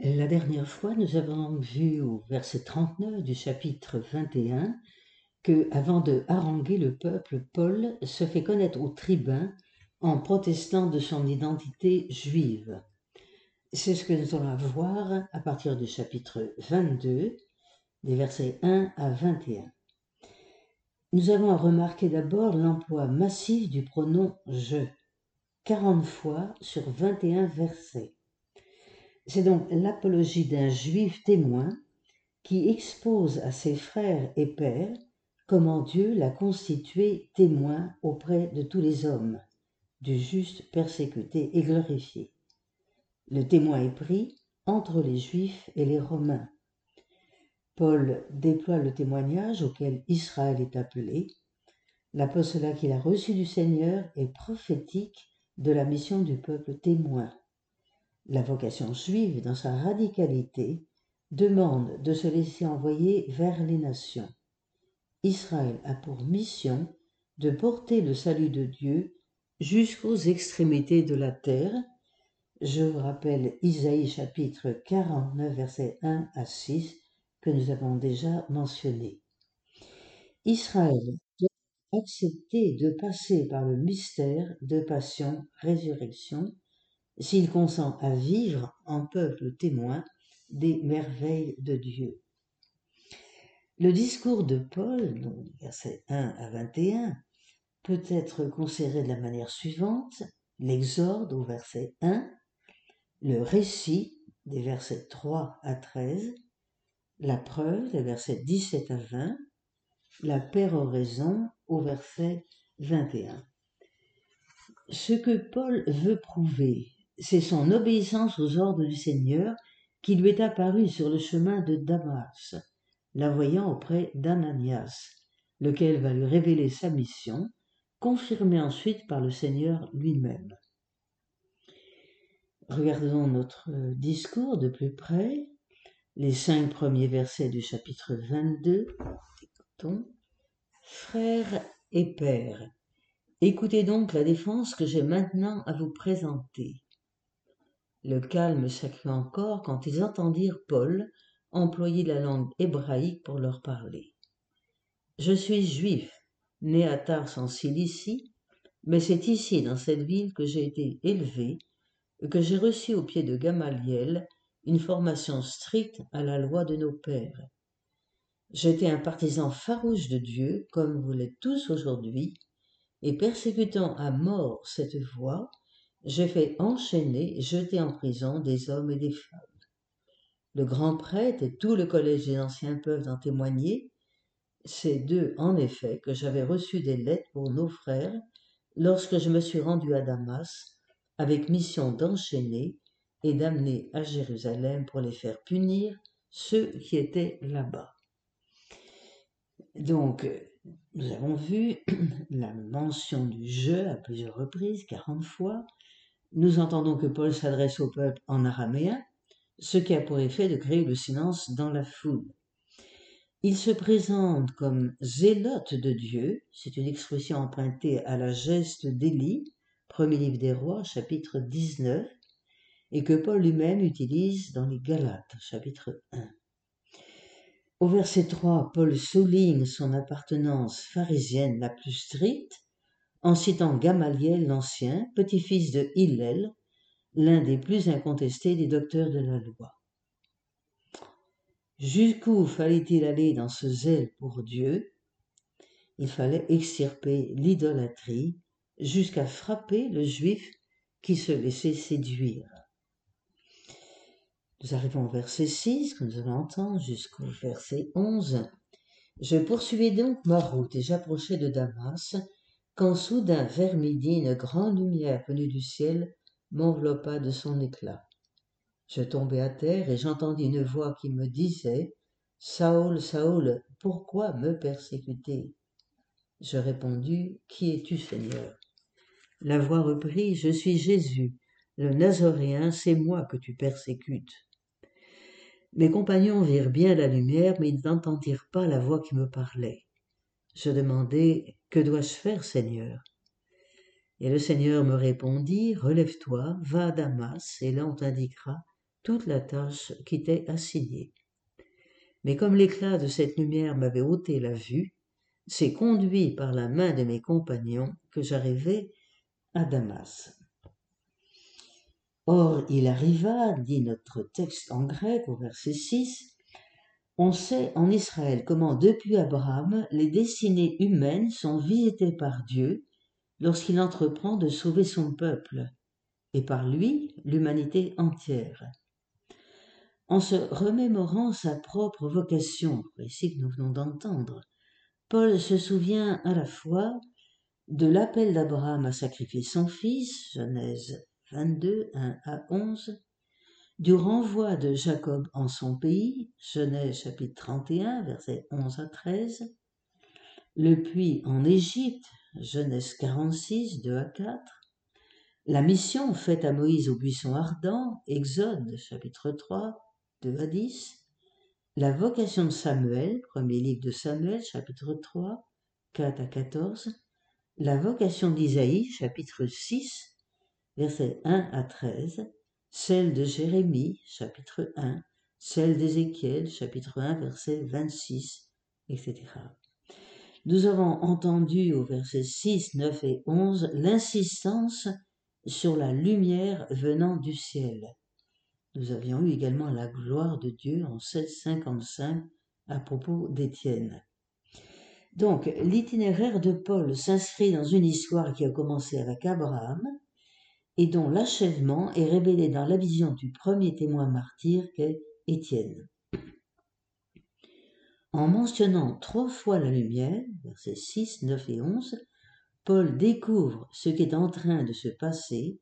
La dernière fois, nous avons vu au verset 39 du chapitre 21 que, avant de haranguer le peuple, Paul se fait connaître au tribun en protestant de son identité juive. C'est ce que nous allons voir à partir du chapitre 22, des versets 1 à 21. Nous avons à remarquer d'abord l'emploi massif du pronom je, 40 fois sur 21 versets. C'est donc l'apologie d'un juif témoin qui expose à ses frères et pères comment Dieu l'a constitué témoin auprès de tous les hommes, du juste persécuté et glorifié. Le témoin est pris entre les Juifs et les Romains. Paul déploie le témoignage auquel Israël est appelé. L'apostolat qu'il a reçu du Seigneur est prophétique de la mission du peuple témoin. La vocation juive, dans sa radicalité, demande de se laisser envoyer vers les nations. Israël a pour mission de porter le salut de Dieu jusqu'aux extrémités de la terre. Je vous rappelle Isaïe chapitre 49 versets 1 à 6 que nous avons déjà mentionné. Israël doit accepter de passer par le mystère de passion-résurrection s'il consent à vivre en peuple témoin des merveilles de Dieu. Le discours de Paul, versets 1 à 21, peut être considéré de la manière suivante l'exorde au verset 1, le récit des versets 3 à 13, la preuve des versets 17 à 20, la péroraison au verset 21. Ce que Paul veut prouver, c'est son obéissance aux ordres du Seigneur qui lui est apparu sur le chemin de Damas, la voyant auprès d'Ananias, lequel va lui révéler sa mission, confirmée ensuite par le Seigneur lui-même. Regardons notre discours de plus près les cinq premiers versets du chapitre 22. Écoutons. Frères et pères, écoutez donc la défense que j'ai maintenant à vous présenter. Le calme s'accrut encore quand ils entendirent Paul employer la langue hébraïque pour leur parler. Je suis juif, né à Tars en Cilicie, mais c'est ici, dans cette ville, que j'ai été élevé, que j'ai reçu au pied de Gamaliel une formation stricte à la loi de nos pères. J'étais un partisan farouche de Dieu, comme vous l'êtes tous aujourd'hui, et persécutant à mort cette voie, j'ai fait enchaîner et jeter en prison des hommes et des femmes. Le grand prêtre et tout le collège des anciens peuvent en témoigner. C'est d'eux, en effet, que j'avais reçu des lettres pour nos frères lorsque je me suis rendu à Damas avec mission d'enchaîner et d'amener à Jérusalem pour les faire punir ceux qui étaient là-bas. Donc, nous avons vu la mention du jeu à plusieurs reprises, quarante fois. Nous entendons que Paul s'adresse au peuple en araméen, ce qui a pour effet de créer le silence dans la foule. Il se présente comme zélote de Dieu, c'est une expression empruntée à la geste d'Élie, premier livre des rois, chapitre 19, et que Paul lui-même utilise dans les Galates, chapitre 1. Au verset 3, Paul souligne son appartenance pharisienne la plus stricte en citant Gamaliel l'Ancien, petit-fils de Hillel, l'un des plus incontestés des docteurs de la loi. Jusqu'où fallait-il aller dans ce zèle pour Dieu? Il fallait extirper l'idolâtrie jusqu'à frapper le juif qui se laissait séduire. Nous arrivons au verset 6 que nous allons entendre jusqu'au verset 11. Je poursuivais donc ma route et j'approchais de Damas quand soudain vers midi une grande lumière venue du ciel m'enveloppa de son éclat. Je tombai à terre et j'entendis une voix qui me disait Saül, Saül, pourquoi me persécuter? Je répondis Qui es-tu, Seigneur? La voix reprit Je suis Jésus, le Nazoréen, c'est moi que tu persécutes. Mes compagnons virent bien la lumière, mais ils n'entendirent pas la voix qui me parlait. Je demandai Que dois-je faire, Seigneur? Et le Seigneur me répondit Relève-toi, va à Damas, et là on t'indiquera toute la tâche qui t'est assignée. Mais comme l'éclat de cette lumière m'avait ôté la vue, c'est conduit par la main de mes compagnons que j'arrivai à Damas. Or, il arriva, dit notre texte en grec au verset 6, on sait en Israël comment depuis Abraham les destinées humaines sont visitées par Dieu lorsqu'il entreprend de sauver son peuple, et par lui l'humanité entière. En se remémorant sa propre vocation, ici que nous venons d'entendre, Paul se souvient à la fois de l'appel d'Abraham à sacrifier son fils, Genèse 22, 1 à 11, du renvoi de Jacob en son pays, Genèse chapitre 31, versets 11 à 13, le puits en Égypte, Genèse 46, 2 à 4, la mission faite à Moïse au buisson ardent, Exode chapitre 3, 2 à 10, la vocation de Samuel, premier livre de Samuel, chapitre 3, 4 à 14, la vocation d'Isaïe, chapitre 6, versets 1 à 13, celle de Jérémie, chapitre 1, celle d'Ézéchiel, chapitre 1, verset 26, etc. Nous avons entendu au verset 6, 9 et 11 l'insistance sur la lumière venant du ciel. Nous avions eu également la gloire de Dieu en 755 à propos d'Étienne. Donc, l'itinéraire de Paul s'inscrit dans une histoire qui a commencé avec Abraham et dont l'achèvement est révélé dans la vision du premier témoin martyr qu'est Étienne. En mentionnant trois fois la lumière, versets 6, 9 et 11, Paul découvre ce qui est en train de se passer,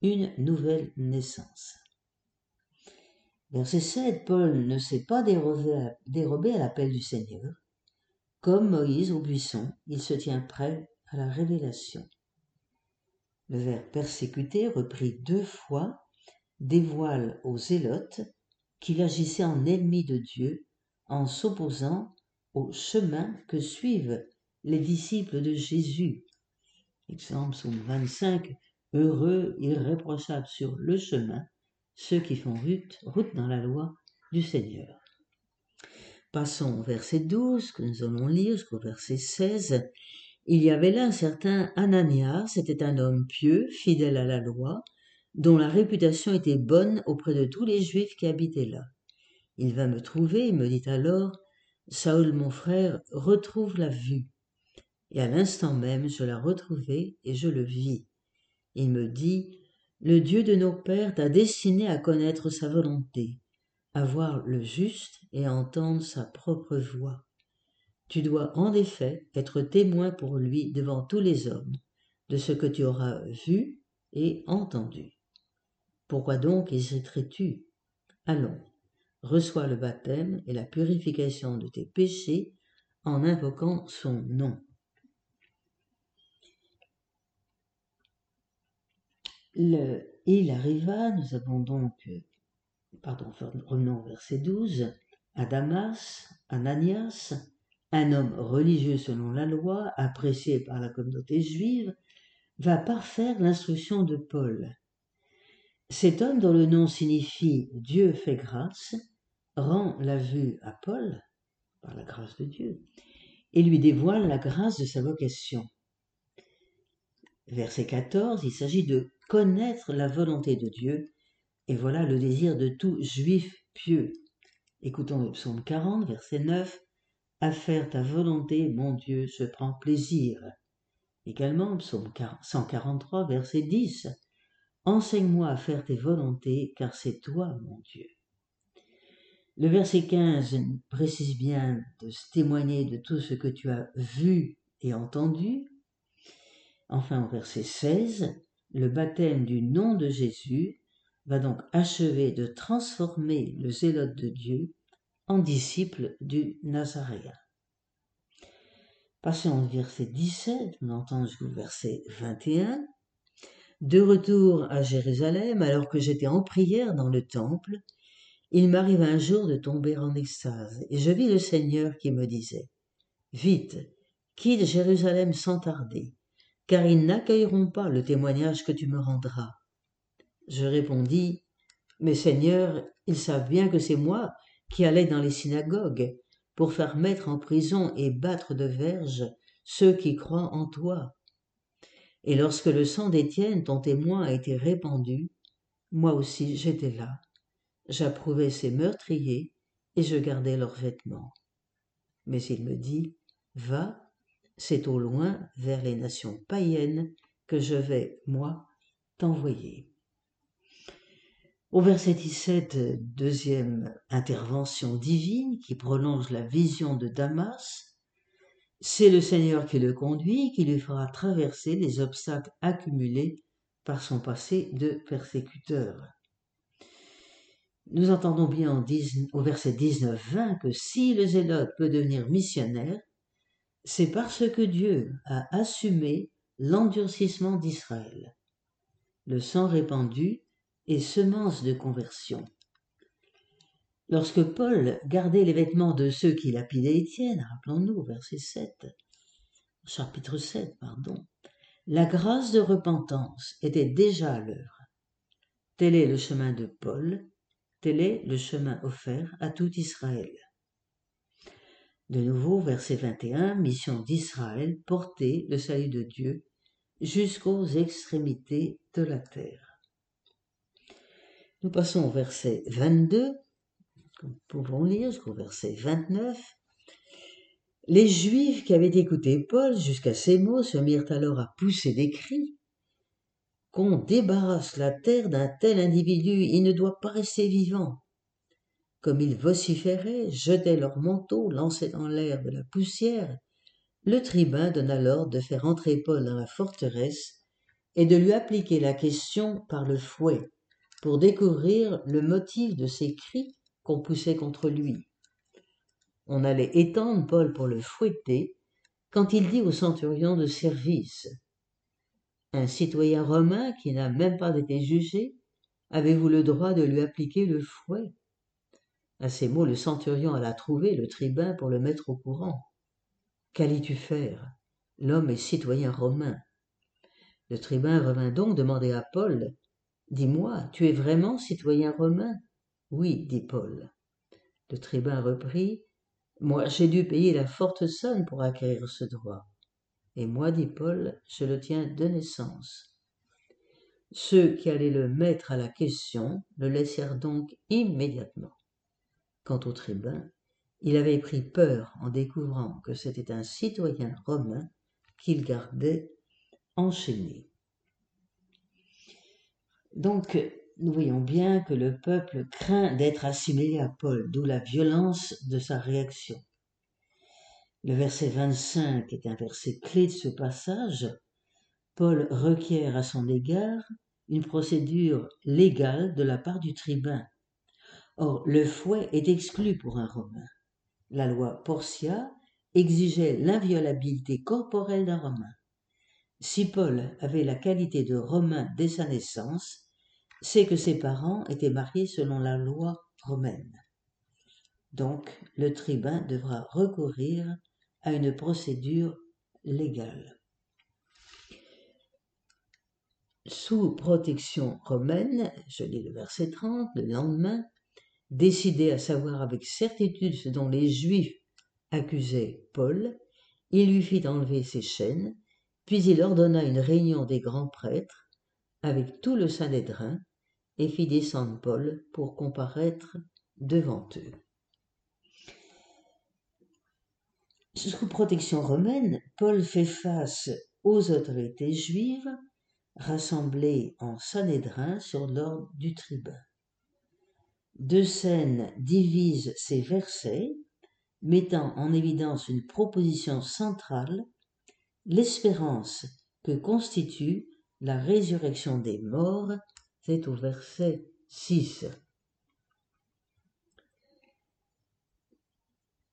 une nouvelle naissance. Verset 7, Paul ne s'est pas dérobé à l'appel du Seigneur. Comme Moïse au buisson, il se tient prêt à la révélation. Le verbe persécuté, repris deux fois, dévoile aux zélotes qu'il agissait en ennemi de Dieu en s'opposant au chemin que suivent les disciples de Jésus. Exemple, psaume 25, heureux, irréprochables sur le chemin, ceux qui font route, route dans la loi du Seigneur. Passons au verset 12 que nous allons lire jusqu'au verset 16. Il y avait là un certain Ananias, c'était un homme pieux, fidèle à la loi, dont la réputation était bonne auprès de tous les Juifs qui habitaient là. Il vint me trouver et me dit alors, Saül mon frère, retrouve la vue. Et à l'instant même je la retrouvai et je le vis. Il me dit, Le Dieu de nos pères t'a destiné à connaître sa volonté à voir le juste et à entendre sa propre voix. Tu dois en effet être témoin pour lui devant tous les hommes de ce que tu auras vu et entendu. Pourquoi donc hésiterais-tu? Allons, reçois le baptême et la purification de tes péchés en invoquant son nom. Il arriva, nous avons donc pardon, revenons au verset 12, à Damas, Ananias, un homme religieux selon la loi, apprécié par la communauté juive, va parfaire l'instruction de Paul. Cet homme dont le nom signifie Dieu fait grâce rend la vue à Paul, par la grâce de Dieu, et lui dévoile la grâce de sa vocation. Verset 14, il s'agit de connaître la volonté de Dieu et voilà le désir de tout juif pieux. Écoutons le psaume 40, verset 9. À faire ta volonté, mon Dieu, je prends plaisir. Également, psaume 143, verset 10. Enseigne-moi à faire tes volontés, car c'est toi, mon Dieu. Le verset 15 précise bien de se témoigner de tout ce que tu as vu et entendu. Enfin, au verset 16, le baptême du nom de Jésus va donc achever de transformer le zélote de Dieu disciple du Nazaréen. Passons au verset 17, on entend jusqu'au verset 21. De retour à Jérusalem, alors que j'étais en prière dans le temple, il m'arrive un jour de tomber en extase, et je vis le Seigneur qui me disait, Vite, quitte Jérusalem sans tarder, car ils n'accueilleront pas le témoignage que tu me rendras. Je répondis, Mais Seigneur, ils savent bien que c'est moi qui allais dans les synagogues pour faire mettre en prison et battre de verges ceux qui croient en toi. Et lorsque le sang d'Étienne, ton témoin, a été répandu, moi aussi j'étais là. J'approuvais ces meurtriers et je gardais leurs vêtements. Mais il me dit, va, c'est au loin vers les nations païennes que je vais, moi, t'envoyer. Au verset 17, deuxième intervention divine qui prolonge la vision de Damas, c'est le Seigneur qui le conduit, qui lui fera traverser les obstacles accumulés par son passé de persécuteur. Nous entendons bien au verset 19-20 que si le zélote peut devenir missionnaire, c'est parce que Dieu a assumé l'endurcissement d'Israël. Le sang répandu et semence de conversion. Lorsque Paul gardait les vêtements de ceux qui lapidaient Étienne, rappelons-nous, verset 7, chapitre 7, pardon, la grâce de repentance était déjà à l'œuvre. Tel est le chemin de Paul, tel est le chemin offert à tout Israël. De nouveau, verset 21, mission d'Israël, porter le salut de Dieu jusqu'aux extrémités de la terre. Nous passons au verset 22, nous pouvons lire jusqu'au verset 29. Les Juifs qui avaient écouté Paul jusqu'à ces mots se mirent alors à pousser des cris. Qu'on débarrasse la terre d'un tel individu, il ne doit pas rester vivant. Comme ils vociféraient, jetaient leurs manteaux, lançaient dans l'air de la poussière, le tribun donna l'ordre de faire entrer Paul dans la forteresse et de lui appliquer la question par le fouet pour découvrir le motif de ces cris qu'on poussait contre lui. On allait étendre Paul pour le fouetter quand il dit au centurion de service Un citoyen romain qui n'a même pas été jugé, avez-vous le droit de lui appliquer le fouet? À ces mots, le centurion alla trouver le tribun pour le mettre au courant. Qu'allais-tu faire? L'homme est citoyen romain. Le tribun revint donc demander à Paul Dis-moi, tu es vraiment citoyen romain? Oui, dit Paul. Le tribun reprit Moi, j'ai dû payer la forte somme pour acquérir ce droit. Et moi, dit Paul, je le tiens de naissance. Ceux qui allaient le mettre à la question le laissèrent donc immédiatement. Quant au tribun, il avait pris peur en découvrant que c'était un citoyen romain qu'il gardait enchaîné. Donc, nous voyons bien que le peuple craint d'être assimilé à Paul, d'où la violence de sa réaction. Le verset 25 est un verset clé de ce passage. Paul requiert à son égard une procédure légale de la part du tribun. Or, le fouet est exclu pour un Romain. La loi Portia exigeait l'inviolabilité corporelle d'un Romain. Si Paul avait la qualité de Romain dès sa naissance, c'est que ses parents étaient mariés selon la loi romaine. Donc, le tribun devra recourir à une procédure légale. Sous protection romaine, je lis le verset 30, le lendemain, décidé à savoir avec certitude ce dont les Juifs accusaient Paul, il lui fit enlever ses chaînes, puis il ordonna une réunion des grands prêtres avec tout le Sanhédrin et fit descendre Paul pour comparaître devant eux. Sous protection romaine, Paul fait face aux autorités juives rassemblées en Sanhédrin sur l'ordre du tribun. Deux scènes divisent ces versets, mettant en évidence une proposition centrale, l'espérance que constitue la résurrection des morts c'est au verset 6.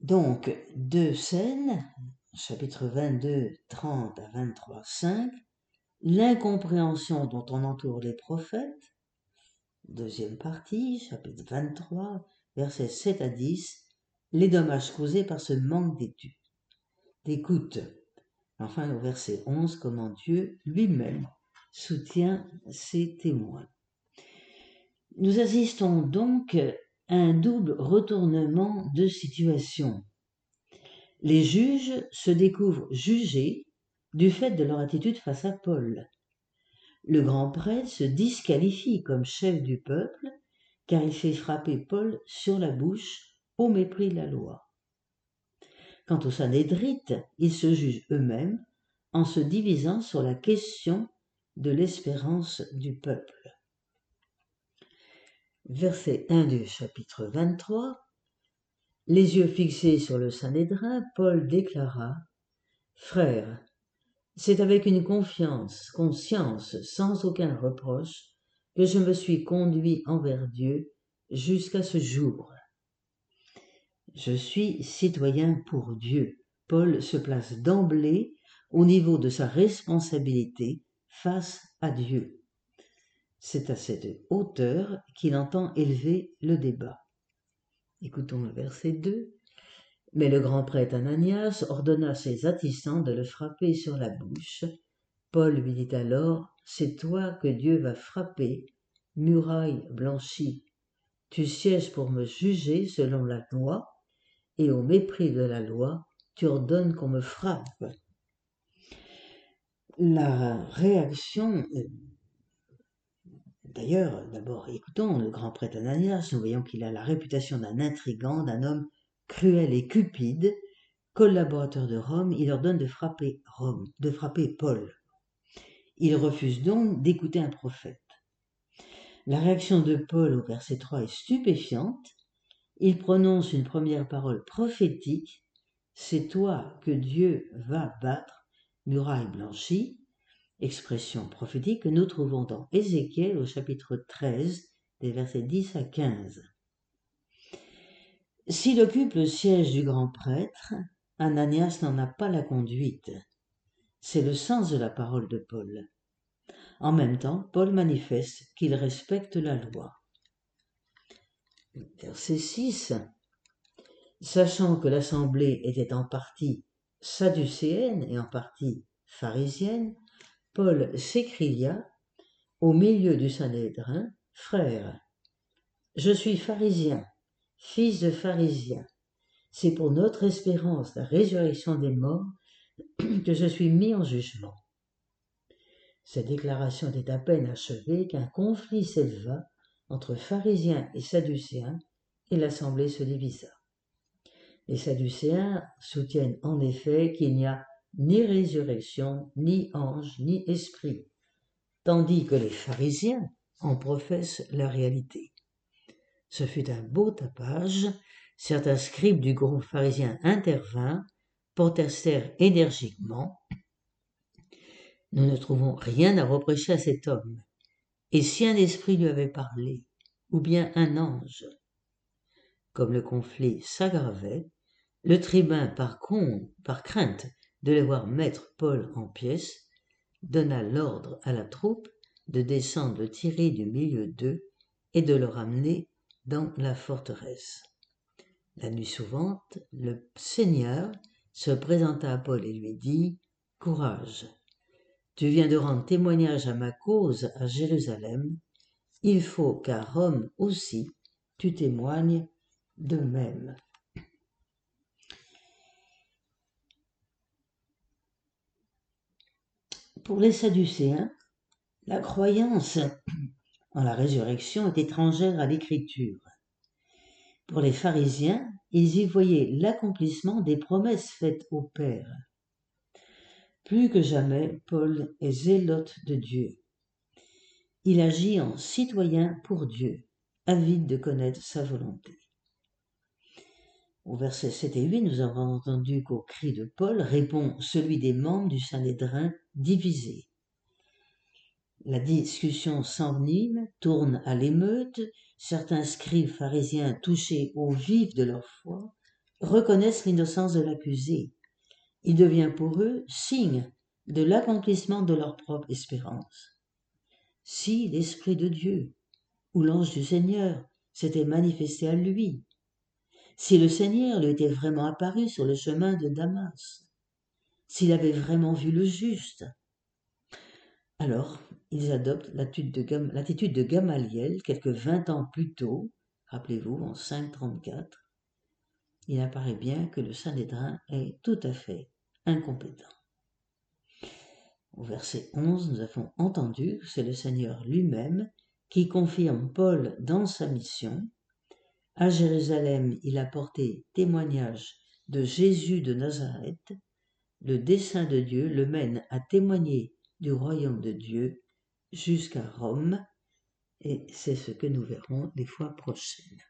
Donc, deux scènes, chapitre 22, 30 à 23, 5, l'incompréhension dont on entoure les prophètes, deuxième partie, chapitre 23, versets 7 à 10, les dommages causés par ce manque d'écoute. Enfin, au verset 11, comment Dieu lui-même soutient ses témoins. Nous assistons donc à un double retournement de situation. Les juges se découvrent jugés du fait de leur attitude face à Paul. Le grand prêtre se disqualifie comme chef du peuple car il fait frapper Paul sur la bouche au mépris de la loi. Quant aux Sanhédrites, ils se jugent eux-mêmes en se divisant sur la question de l'espérance du peuple. Verset 1 du chapitre 23. Les yeux fixés sur le Sanhédrin, Paul déclara Frères, c'est avec une confiance, conscience, sans aucun reproche, que je me suis conduit envers Dieu jusqu'à ce jour. Je suis citoyen pour Dieu. Paul se place d'emblée au niveau de sa responsabilité face à Dieu. C'est à cette hauteur qu'il entend élever le débat. Écoutons le verset 2. Mais le grand prêtre Ananias ordonna à ses attissants de le frapper sur la bouche. Paul lui dit alors, C'est toi que Dieu va frapper, muraille blanchie. Tu sièges pour me juger selon la loi, et au mépris de la loi, tu ordonnes qu'on me frappe. La réaction, d'ailleurs, d'abord écoutons le grand prêtre Ananias, nous voyons qu'il a la réputation d'un intrigant, d'un homme cruel et cupide, collaborateur de Rome, il ordonne de frapper Rome, de frapper Paul. Il refuse donc d'écouter un prophète. La réaction de Paul au verset 3 est stupéfiante. Il prononce une première parole prophétique. C'est toi que Dieu va battre, muraille blanchie. Expression prophétique que nous trouvons dans Ézéchiel au chapitre 13, des versets 10 à 15. S'il occupe le siège du grand prêtre, Ananias n'en a pas la conduite. C'est le sens de la parole de Paul. En même temps, Paul manifeste qu'il respecte la loi. Verset 6. Sachant que l'assemblée était en partie sadducéenne et en partie pharisienne, Paul s'écria au milieu du Sanhédrin, Frère, je suis pharisien, fils de pharisien. C'est pour notre espérance, la résurrection des morts, que je suis mis en jugement. Cette déclaration était à peine achevée qu'un conflit s'éleva entre pharisiens et sadducéens et l'assemblée se divisa. Les sadducéens soutiennent en effet qu'il n'y a ni résurrection, ni ange, ni esprit, tandis que les pharisiens en professent la réalité. Ce fut un beau tapage. Certains scribes du groupe pharisien intervinrent, protestèrent énergiquement nous ne trouvons rien à reprocher à cet homme. Et si un esprit lui avait parlé, ou bien un ange Comme le conflit s'aggravait, le tribun, par, crainte de les voir mettre Paul en pièces, donna l'ordre à la troupe de descendre le tirer du milieu d'eux et de le ramener dans la forteresse. La nuit suivante, le Seigneur se présenta à Paul et lui dit Courage, tu viens de rendre témoignage à ma cause à Jérusalem, il faut qu'à Rome aussi tu témoignes de même. Pour les Sadducéens, la croyance en la résurrection est étrangère à l'écriture. Pour les pharisiens, ils y voyaient l'accomplissement des promesses faites au Père. Plus que jamais, Paul est zélote de Dieu. Il agit en citoyen pour Dieu, avide de connaître sa volonté. Au verset 7 et 8, nous avons entendu qu'au cri de Paul répond celui des membres du Sanhédrin divisé. La discussion s'envenime, tourne à l'émeute, certains scribes pharisiens touchés au vif de leur foi reconnaissent l'innocence de l'accusé il devient pour eux signe de l'accomplissement de leur propre espérance. Si l'Esprit de Dieu ou l'ange du Seigneur s'était manifesté à lui, si le Seigneur lui était vraiment apparu sur le chemin de Damas, s'il avait vraiment vu le juste, Alors, ils adoptent l'attitude de, Gamaliel quelques vingt ans plus tôt, rappelez-vous, en 534. Il apparaît bien que le Sanhédrin est tout à fait Au verset 11, nous avons entendu que c'est le Seigneur lui-même qui confirme Paul dans sa mission. À Jérusalem, il a porté témoignage de Jésus de Nazareth. Le dessein de Dieu le mène à témoigner du royaume de Dieu jusqu'à Rome, et c'est ce que nous verrons les fois prochaines.